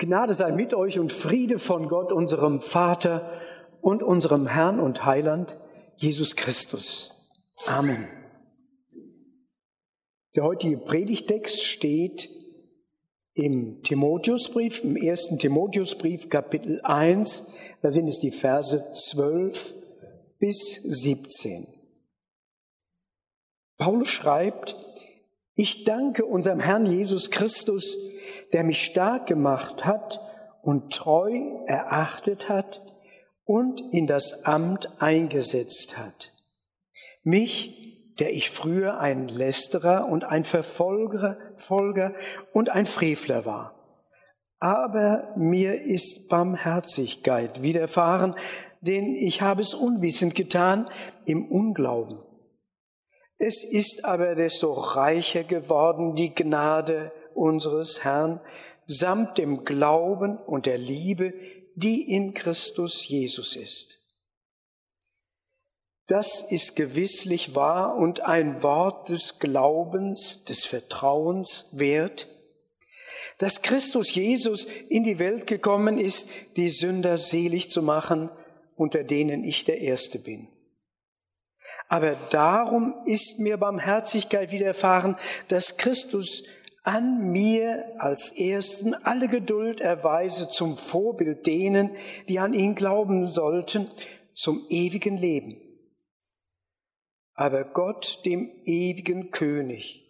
Gnade sei mit euch und Friede von Gott, unserem Vater und unserem Herrn und Heiland, Jesus Christus. Amen. Der heutige Predigtext steht im Timotheusbrief, im ersten Timotheusbrief, Kapitel 1, da sind es die Verse 12 bis 17. Paulus schreibt, ich danke unserem Herrn Jesus Christus, der mich stark gemacht hat und treu erachtet hat und in das Amt eingesetzt hat. Mich, der ich früher ein Lästerer und ein Verfolger Folger und ein Frevler war. Aber mir ist Barmherzigkeit widerfahren, denn ich habe es unwissend getan im Unglauben. Es ist aber desto reicher geworden die Gnade unseres Herrn samt dem Glauben und der Liebe, die in Christus Jesus ist. Das ist gewisslich wahr und ein Wort des Glaubens, des Vertrauens wert, dass Christus Jesus in die Welt gekommen ist, die Sünder selig zu machen, unter denen ich der Erste bin. Aber darum ist mir Barmherzigkeit widerfahren, dass Christus an mir als Ersten alle Geduld erweise zum Vorbild denen, die an ihn glauben sollten, zum ewigen Leben. Aber Gott, dem ewigen König,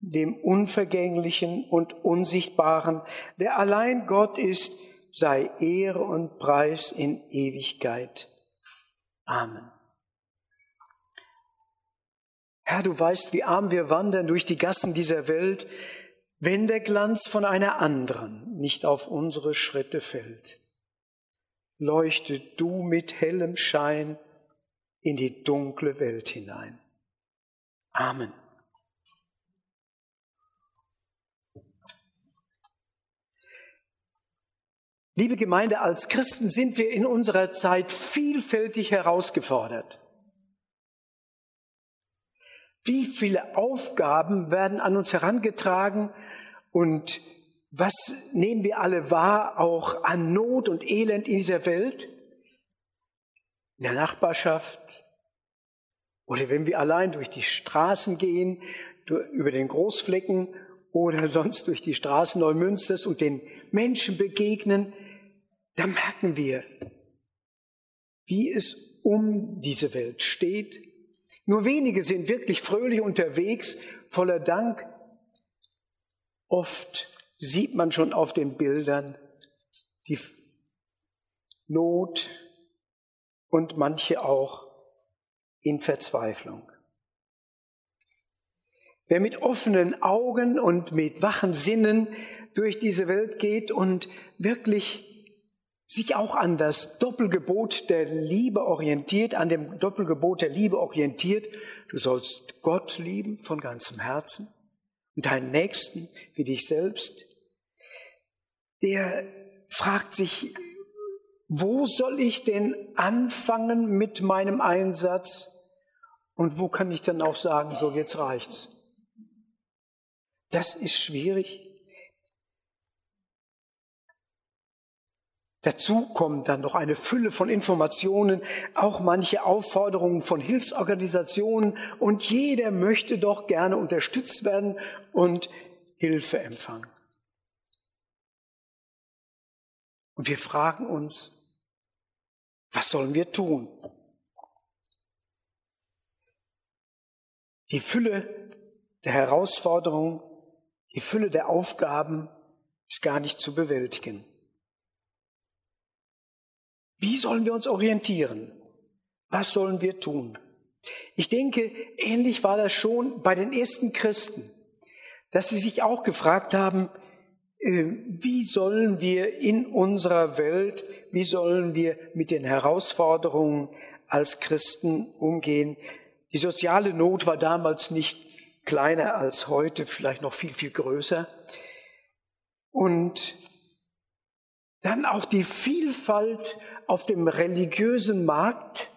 dem Unvergänglichen und Unsichtbaren, der allein Gott ist, sei Ehre und Preis in Ewigkeit. Amen. Herr, du weißt, wie arm wir wandern durch die Gassen dieser Welt, wenn der Glanz von einer anderen nicht auf unsere Schritte fällt. Leuchte du mit hellem Schein in die dunkle Welt hinein. Amen. Liebe Gemeinde, als Christen sind wir in unserer Zeit vielfältig herausgefordert. Wie viele Aufgaben werden an uns herangetragen? Und was nehmen wir alle wahr, auch an Not und Elend in dieser Welt, in der Nachbarschaft? Oder wenn wir allein durch die Straßen gehen, über den Großflecken oder sonst durch die Straßen Neumünsters und den Menschen begegnen, da merken wir, wie es um diese Welt steht nur wenige sind wirklich fröhlich unterwegs, voller Dank. Oft sieht man schon auf den Bildern die Not und manche auch in Verzweiflung. Wer mit offenen Augen und mit wachen Sinnen durch diese Welt geht und wirklich sich auch an das Doppelgebot der Liebe orientiert, an dem Doppelgebot der Liebe orientiert. Du sollst Gott lieben von ganzem Herzen und deinen Nächsten wie dich selbst. Der fragt sich, wo soll ich denn anfangen mit meinem Einsatz? Und wo kann ich dann auch sagen, so jetzt reicht's? Das ist schwierig. Dazu kommen dann noch eine Fülle von Informationen, auch manche Aufforderungen von Hilfsorganisationen und jeder möchte doch gerne unterstützt werden und Hilfe empfangen. Und wir fragen uns, was sollen wir tun? Die Fülle der Herausforderungen, die Fülle der Aufgaben ist gar nicht zu bewältigen. Sollen wir uns orientieren? Was sollen wir tun? Ich denke, ähnlich war das schon bei den ersten Christen, dass sie sich auch gefragt haben, äh, wie sollen wir in unserer Welt, wie sollen wir mit den Herausforderungen als Christen umgehen? Die soziale Not war damals nicht kleiner als heute, vielleicht noch viel, viel größer. Und dann auch die Vielfalt auf dem religiösen Markt,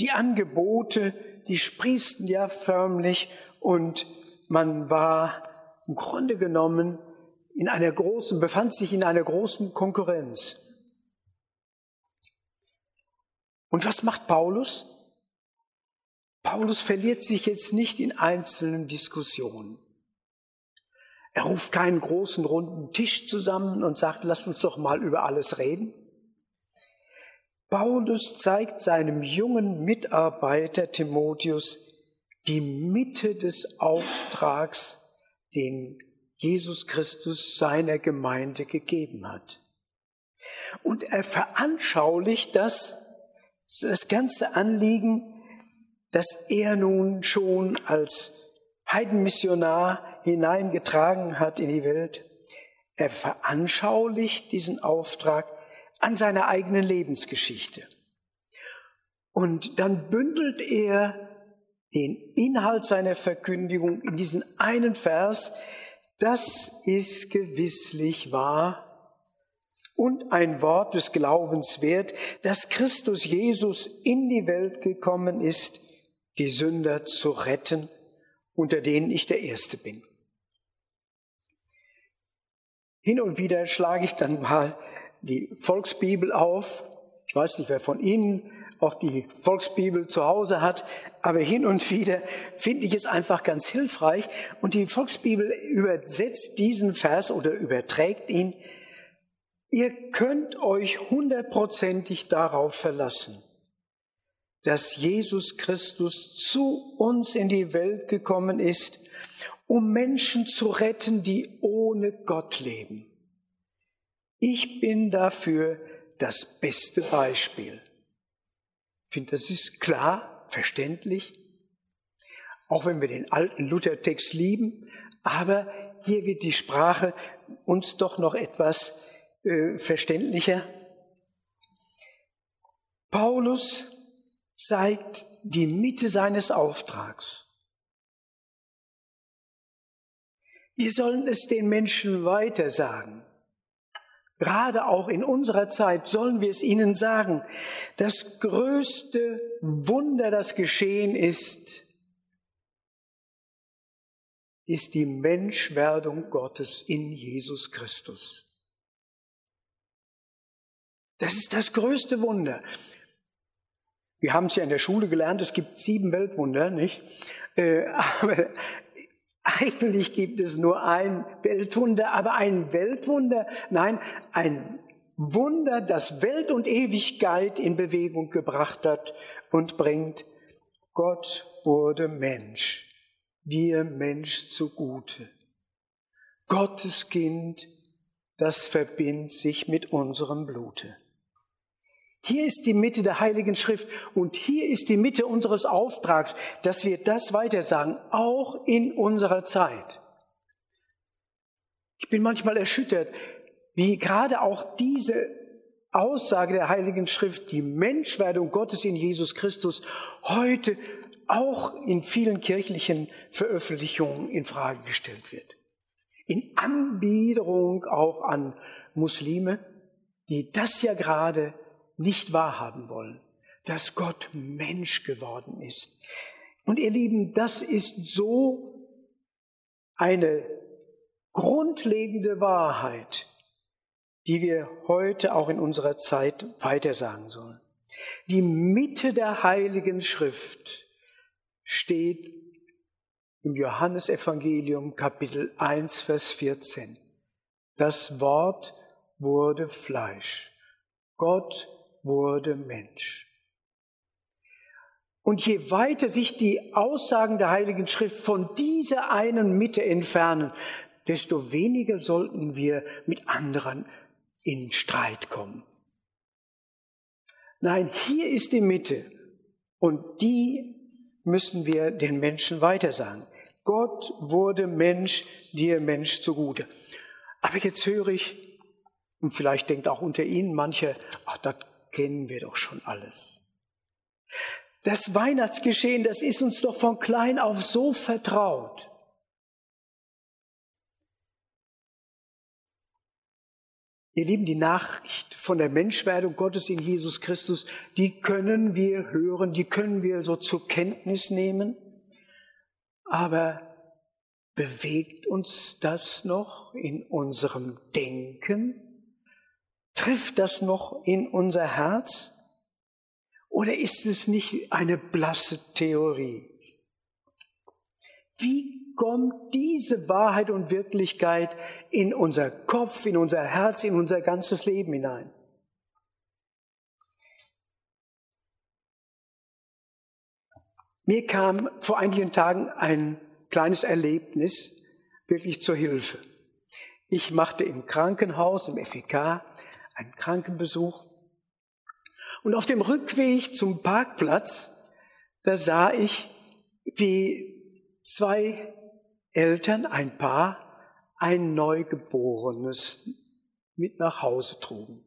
die Angebote, die sprießten ja förmlich und man war im Grunde genommen in einer großen, befand sich in einer großen Konkurrenz. Und was macht Paulus? Paulus verliert sich jetzt nicht in einzelnen Diskussionen. Er ruft keinen großen runden Tisch zusammen und sagt, lass uns doch mal über alles reden. Paulus zeigt seinem jungen Mitarbeiter Timotheus die Mitte des Auftrags, den Jesus Christus seiner Gemeinde gegeben hat. Und er veranschaulicht das, das ganze Anliegen, das er nun schon als Heidenmissionar hineingetragen hat in die Welt. Er veranschaulicht diesen Auftrag an seiner eigenen Lebensgeschichte. Und dann bündelt er den Inhalt seiner Verkündigung in diesen einen Vers, das ist gewisslich wahr und ein Wort des Glaubens wert, dass Christus Jesus in die Welt gekommen ist, die Sünder zu retten, unter denen ich der Erste bin. Hin und wieder schlage ich dann mal die Volksbibel auf. Ich weiß nicht, wer von Ihnen auch die Volksbibel zu Hause hat, aber hin und wieder finde ich es einfach ganz hilfreich. Und die Volksbibel übersetzt diesen Vers oder überträgt ihn. Ihr könnt euch hundertprozentig darauf verlassen, dass Jesus Christus zu uns in die Welt gekommen ist, um Menschen zu retten, die ohne Gott leben. Ich bin dafür das beste Beispiel. Ich finde, das ist klar, verständlich, auch wenn wir den alten Luthertext lieben, aber hier wird die Sprache uns doch noch etwas äh, verständlicher. Paulus zeigt die Mitte seines Auftrags. Wir sollen es den Menschen weiter sagen. Gerade auch in unserer Zeit sollen wir es ihnen sagen. Das größte Wunder, das geschehen ist, ist die Menschwerdung Gottes in Jesus Christus. Das ist das größte Wunder. Wir haben es ja in der Schule gelernt, es gibt sieben Weltwunder, nicht? Äh, aber eigentlich gibt es nur ein Weltwunder, aber ein Weltwunder, nein, ein Wunder, das Welt und Ewigkeit in Bewegung gebracht hat und bringt. Gott wurde Mensch, dir Mensch zugute. Gottes Kind, das verbindet sich mit unserem Blute. Hier ist die Mitte der Heiligen Schrift und hier ist die Mitte unseres Auftrags, dass wir das weitersagen, auch in unserer Zeit. Ich bin manchmal erschüttert, wie gerade auch diese Aussage der Heiligen Schrift, die Menschwerdung Gottes in Jesus Christus, heute auch in vielen kirchlichen Veröffentlichungen in Frage gestellt wird. In Anbiederung auch an Muslime, die das ja gerade nicht wahrhaben wollen, dass Gott Mensch geworden ist. Und ihr Lieben, das ist so eine grundlegende Wahrheit, die wir heute auch in unserer Zeit weitersagen sollen. Die Mitte der Heiligen Schrift steht im Johannesevangelium Kapitel 1, Vers 14. Das Wort wurde Fleisch. Gott wurde Mensch. Und je weiter sich die Aussagen der Heiligen Schrift von dieser einen Mitte entfernen, desto weniger sollten wir mit anderen in Streit kommen. Nein, hier ist die Mitte und die müssen wir den Menschen weitersagen. Gott wurde Mensch, dir Mensch zugute. Aber jetzt höre ich, und vielleicht denkt auch unter Ihnen manche, ach, das kennen wir doch schon alles. Das Weihnachtsgeschehen, das ist uns doch von klein auf so vertraut. Ihr Lieben, die Nachricht von der Menschwerdung Gottes in Jesus Christus, die können wir hören, die können wir so zur Kenntnis nehmen. Aber Bewegt uns das noch in unserem Denken? Trifft das noch in unser Herz? Oder ist es nicht eine blasse Theorie? Wie kommt diese Wahrheit und Wirklichkeit in unser Kopf, in unser Herz, in unser ganzes Leben hinein? Mir kam vor einigen Tagen ein kleines Erlebnis wirklich zur Hilfe. Ich machte im Krankenhaus, im FEK, einen Krankenbesuch. Und auf dem Rückweg zum Parkplatz, da sah ich, wie zwei Eltern, ein Paar, ein Neugeborenes mit nach Hause trugen.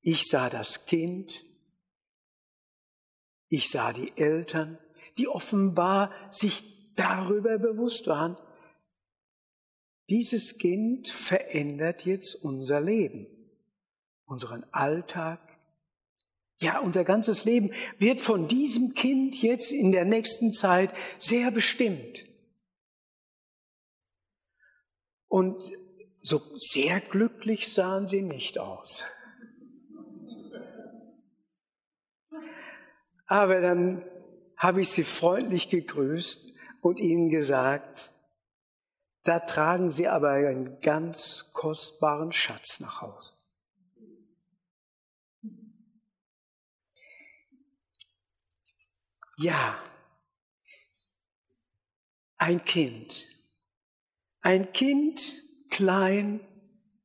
Ich sah das Kind, ich sah die Eltern, die offenbar sich darüber bewusst waren, dieses Kind verändert jetzt unser Leben, unseren Alltag. Ja, unser ganzes Leben wird von diesem Kind jetzt in der nächsten Zeit sehr bestimmt. Und so sehr glücklich sahen sie nicht aus. Aber dann habe ich sie freundlich gegrüßt und ihnen gesagt, da tragen sie aber einen ganz kostbaren Schatz nach Hause. Ja, ein Kind. Ein Kind, klein,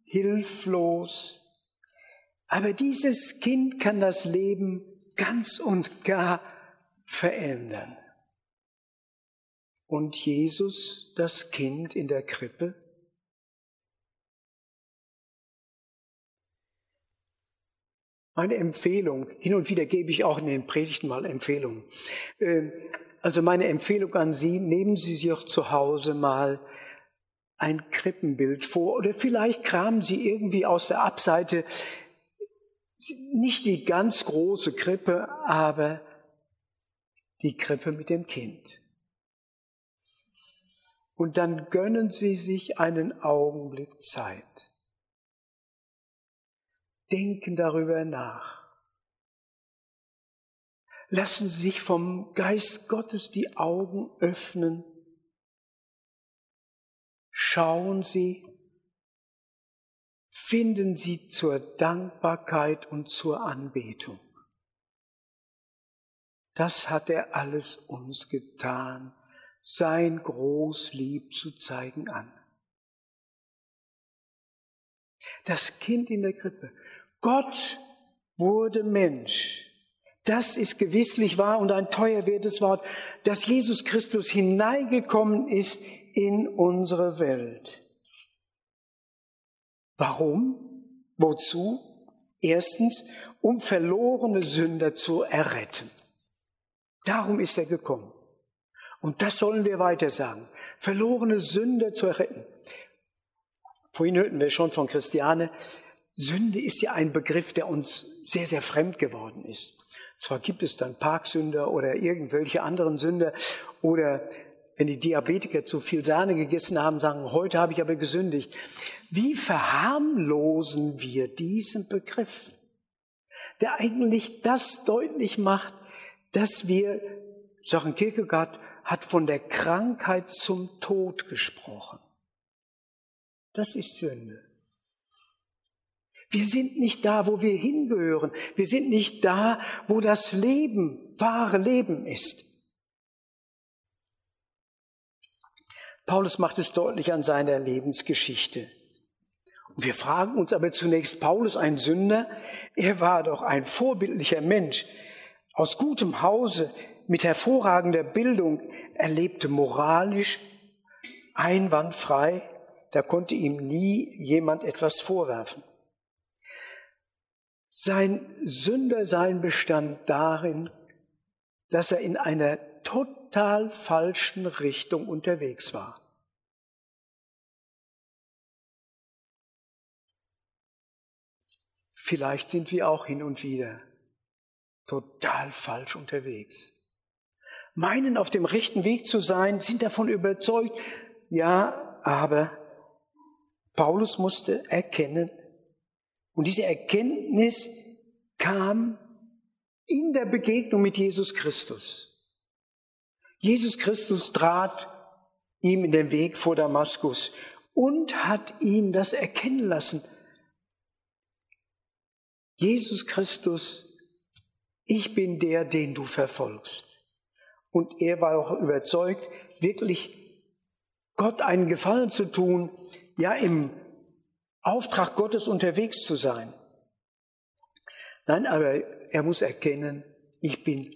hilflos. Aber dieses Kind kann das Leben ganz und gar verändern. Und Jesus, das Kind in der Krippe? Meine Empfehlung, hin und wieder gebe ich auch in den Predigten mal Empfehlungen. Ähm, also meine Empfehlung an Sie, nehmen Sie sich auch zu Hause mal ein Krippenbild vor oder vielleicht kramen Sie irgendwie aus der Abseite nicht die ganz große Krippe, aber die Krippe mit dem Kind. Und dann gönnen Sie sich einen Augenblick Zeit. Denken darüber nach. Lassen Sie sich vom Geist Gottes die Augen öffnen. Schauen Sie, finden Sie zur Dankbarkeit und zur Anbetung. Das hat er alles uns getan, sein Großlieb zu zeigen an. Das Kind in der Krippe. Gott wurde Mensch. Das ist gewisslich wahr und ein teuerwertes Wort, dass Jesus Christus hineingekommen ist in unsere Welt. Warum? Wozu? Erstens, um verlorene Sünder zu erretten. Darum ist er gekommen. Und das sollen wir weiter sagen. Verlorene Sünder zu retten. Vorhin hörten wir schon von Christiane. Sünde ist ja ein Begriff, der uns sehr, sehr fremd geworden ist. Zwar gibt es dann Parksünder oder irgendwelche anderen Sünder oder wenn die Diabetiker zu viel Sahne gegessen haben, sagen, heute habe ich aber gesündigt. Wie verharmlosen wir diesen Begriff, der eigentlich das deutlich macht, dass wir, Sören Kierkegaard hat von der Krankheit zum Tod gesprochen. Das ist Sünde. Wir sind nicht da, wo wir hingehören. Wir sind nicht da, wo das Leben, wahre Leben ist. Paulus macht es deutlich an seiner Lebensgeschichte. Und wir fragen uns aber zunächst, Paulus ein Sünder? Er war doch ein vorbildlicher Mensch aus gutem Hause mit hervorragender Bildung, er moralisch einwandfrei, da konnte ihm nie jemand etwas vorwerfen. Sein Sündersein bestand darin, dass er in einer total falschen Richtung unterwegs war. Vielleicht sind wir auch hin und wieder total falsch unterwegs. Meinen auf dem rechten Weg zu sein, sind davon überzeugt. Ja, aber Paulus musste erkennen, und diese Erkenntnis kam in der Begegnung mit Jesus Christus. Jesus Christus trat ihm in den Weg vor Damaskus und hat ihn das erkennen lassen. Jesus Christus, ich bin der, den du verfolgst. Und er war auch überzeugt, wirklich Gott einen Gefallen zu tun, ja im Auftrag Gottes unterwegs zu sein. Nein, aber er muss erkennen, ich bin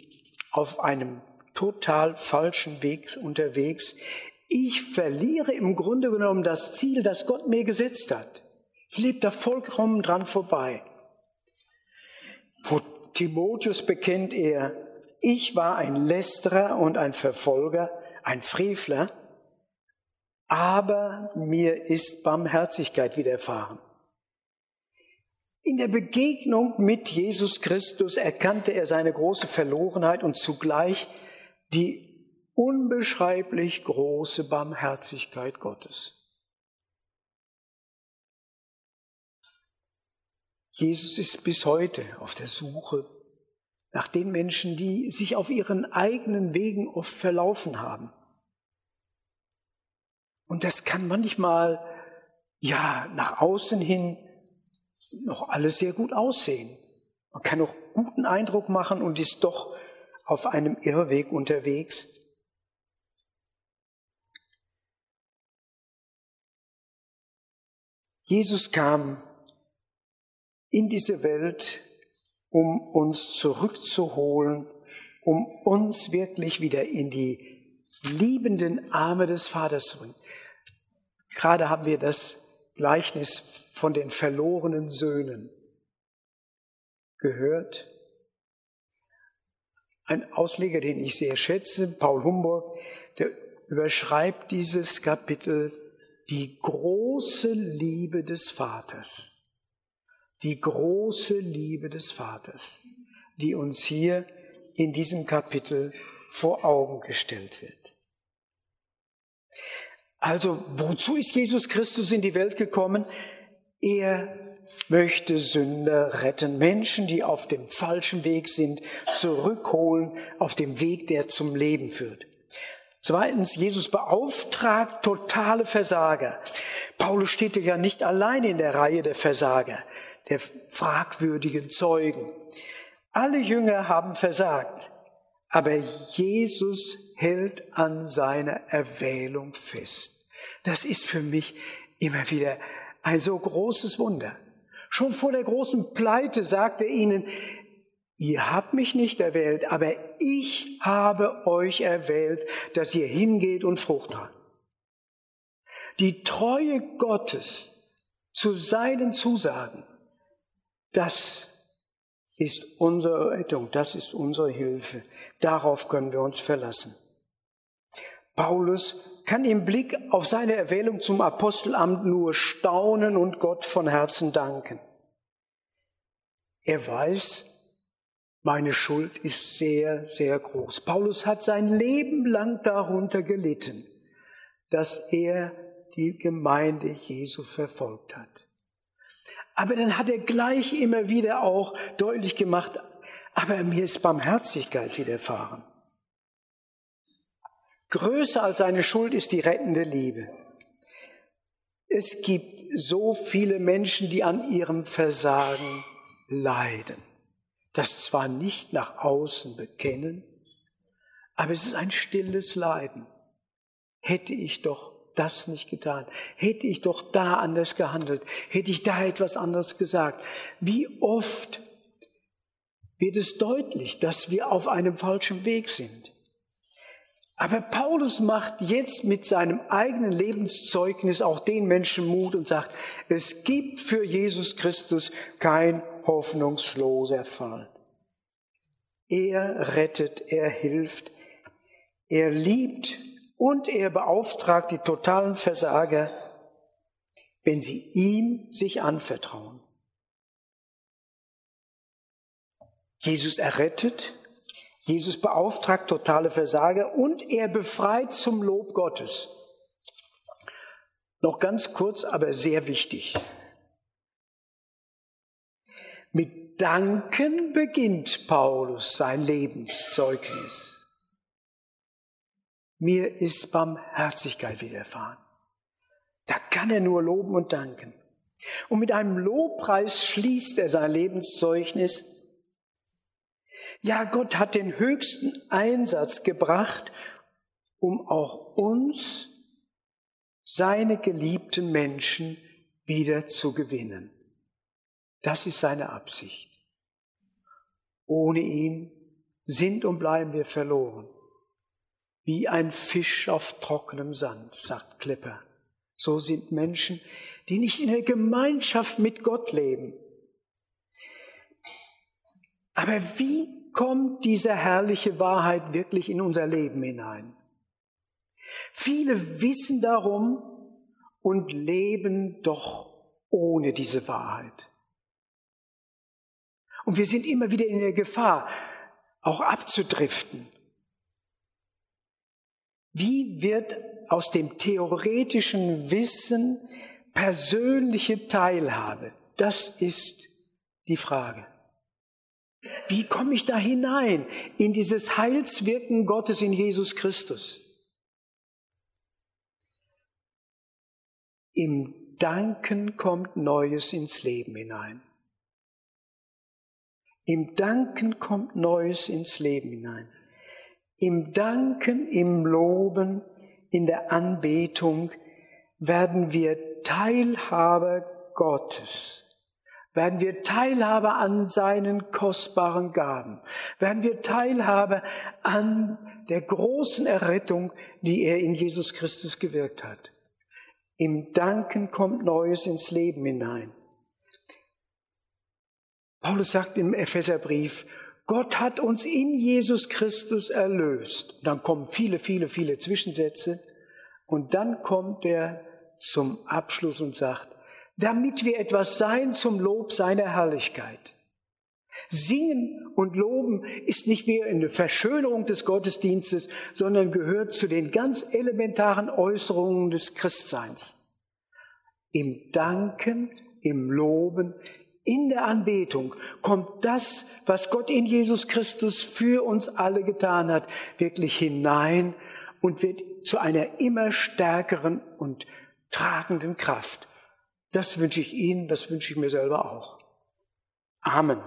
auf einem total falschen Weg unterwegs. Ich verliere im Grunde genommen das Ziel, das Gott mir gesetzt hat. Ich lebe da vollkommen dran vorbei. Vor Timotheus bekennt er, ich war ein Lästerer und ein Verfolger, ein Frevler, aber mir ist Barmherzigkeit widerfahren. In der Begegnung mit Jesus Christus erkannte er seine große Verlorenheit und zugleich die unbeschreiblich große Barmherzigkeit Gottes. Jesus ist bis heute auf der Suche nach den Menschen, die sich auf ihren eigenen Wegen oft verlaufen haben. Und das kann manchmal, ja, nach außen hin noch alles sehr gut aussehen. Man kann auch guten Eindruck machen und ist doch auf einem Irrweg unterwegs. Jesus kam in diese Welt, um uns zurückzuholen, um uns wirklich wieder in die liebenden Arme des Vaters zu bringen. Gerade haben wir das Gleichnis von den verlorenen Söhnen gehört. Ein Ausleger, den ich sehr schätze, Paul Humboldt, der überschreibt dieses Kapitel die große Liebe des Vaters die große Liebe des Vaters, die uns hier in diesem Kapitel vor Augen gestellt wird. Also, wozu ist Jesus Christus in die Welt gekommen? Er möchte Sünder retten, Menschen, die auf dem falschen Weg sind, zurückholen auf dem Weg, der zum Leben führt. Zweitens, Jesus beauftragt totale Versager. Paulus steht ja nicht allein in der Reihe der Versager der fragwürdigen Zeugen. Alle Jünger haben versagt, aber Jesus hält an seiner Erwählung fest. Das ist für mich immer wieder ein so großes Wunder. Schon vor der großen Pleite sagt er ihnen, ihr habt mich nicht erwählt, aber ich habe euch erwählt, dass ihr hingeht und Frucht tragt. Die Treue Gottes zu seinen Zusagen das ist unsere Rettung, das ist unsere Hilfe. Darauf können wir uns verlassen. Paulus kann im Blick auf seine Erwählung zum Apostelamt nur staunen und Gott von Herzen danken. Er weiß, meine Schuld ist sehr, sehr groß. Paulus hat sein Leben lang darunter gelitten, dass er die Gemeinde Jesu verfolgt hat. Aber dann hat er gleich immer wieder auch deutlich gemacht, aber mir ist Barmherzigkeit widerfahren. Größer als seine Schuld ist die rettende Liebe. Es gibt so viele Menschen, die an ihrem Versagen leiden. Das zwar nicht nach außen bekennen, aber es ist ein stilles Leiden. Hätte ich doch das nicht getan? Hätte ich doch da anders gehandelt? Hätte ich da etwas anderes gesagt? Wie oft wird es deutlich, dass wir auf einem falschen Weg sind? Aber Paulus macht jetzt mit seinem eigenen Lebenszeugnis auch den Menschen Mut und sagt, es gibt für Jesus Christus kein hoffnungsloser Fall. Er rettet, er hilft, er liebt und er beauftragt die totalen Versager, wenn sie ihm sich anvertrauen. Jesus errettet, Jesus beauftragt totale Versager und er befreit zum Lob Gottes. Noch ganz kurz, aber sehr wichtig. Mit Danken beginnt Paulus sein Lebenszeugnis. Mir ist Barmherzigkeit widerfahren. Da kann er nur loben und danken. Und mit einem Lobpreis schließt er sein Lebenszeugnis. Ja, Gott hat den höchsten Einsatz gebracht, um auch uns, seine geliebten Menschen, wieder zu gewinnen. Das ist seine Absicht. Ohne ihn sind und bleiben wir verloren. Wie ein Fisch auf trockenem Sand, sagt Klepper. So sind Menschen, die nicht in der Gemeinschaft mit Gott leben. Aber wie kommt diese herrliche Wahrheit wirklich in unser Leben hinein? Viele wissen darum und leben doch ohne diese Wahrheit. Und wir sind immer wieder in der Gefahr, auch abzudriften. Wie wird aus dem theoretischen Wissen persönliche Teilhabe? Das ist die Frage. Wie komme ich da hinein in dieses Heilswirken Gottes in Jesus Christus? Im Danken kommt Neues ins Leben hinein. Im Danken kommt Neues ins Leben hinein. Im Danken, im Loben, in der Anbetung werden wir Teilhaber Gottes. Werden wir Teilhaber an seinen kostbaren Gaben. Werden wir Teilhaber an der großen Errettung, die er in Jesus Christus gewirkt hat. Im Danken kommt Neues ins Leben hinein. Paulus sagt im Epheserbrief, Gott hat uns in Jesus Christus erlöst. Dann kommen viele, viele, viele Zwischensätze. Und dann kommt er zum Abschluss und sagt, damit wir etwas sein zum Lob seiner Herrlichkeit. Singen und Loben ist nicht mehr eine Verschönerung des Gottesdienstes, sondern gehört zu den ganz elementaren Äußerungen des Christseins. Im Danken, im Loben, in der Anbetung kommt das, was Gott in Jesus Christus für uns alle getan hat, wirklich hinein und wird zu einer immer stärkeren und tragenden Kraft. Das wünsche ich Ihnen, das wünsche ich mir selber auch. Amen.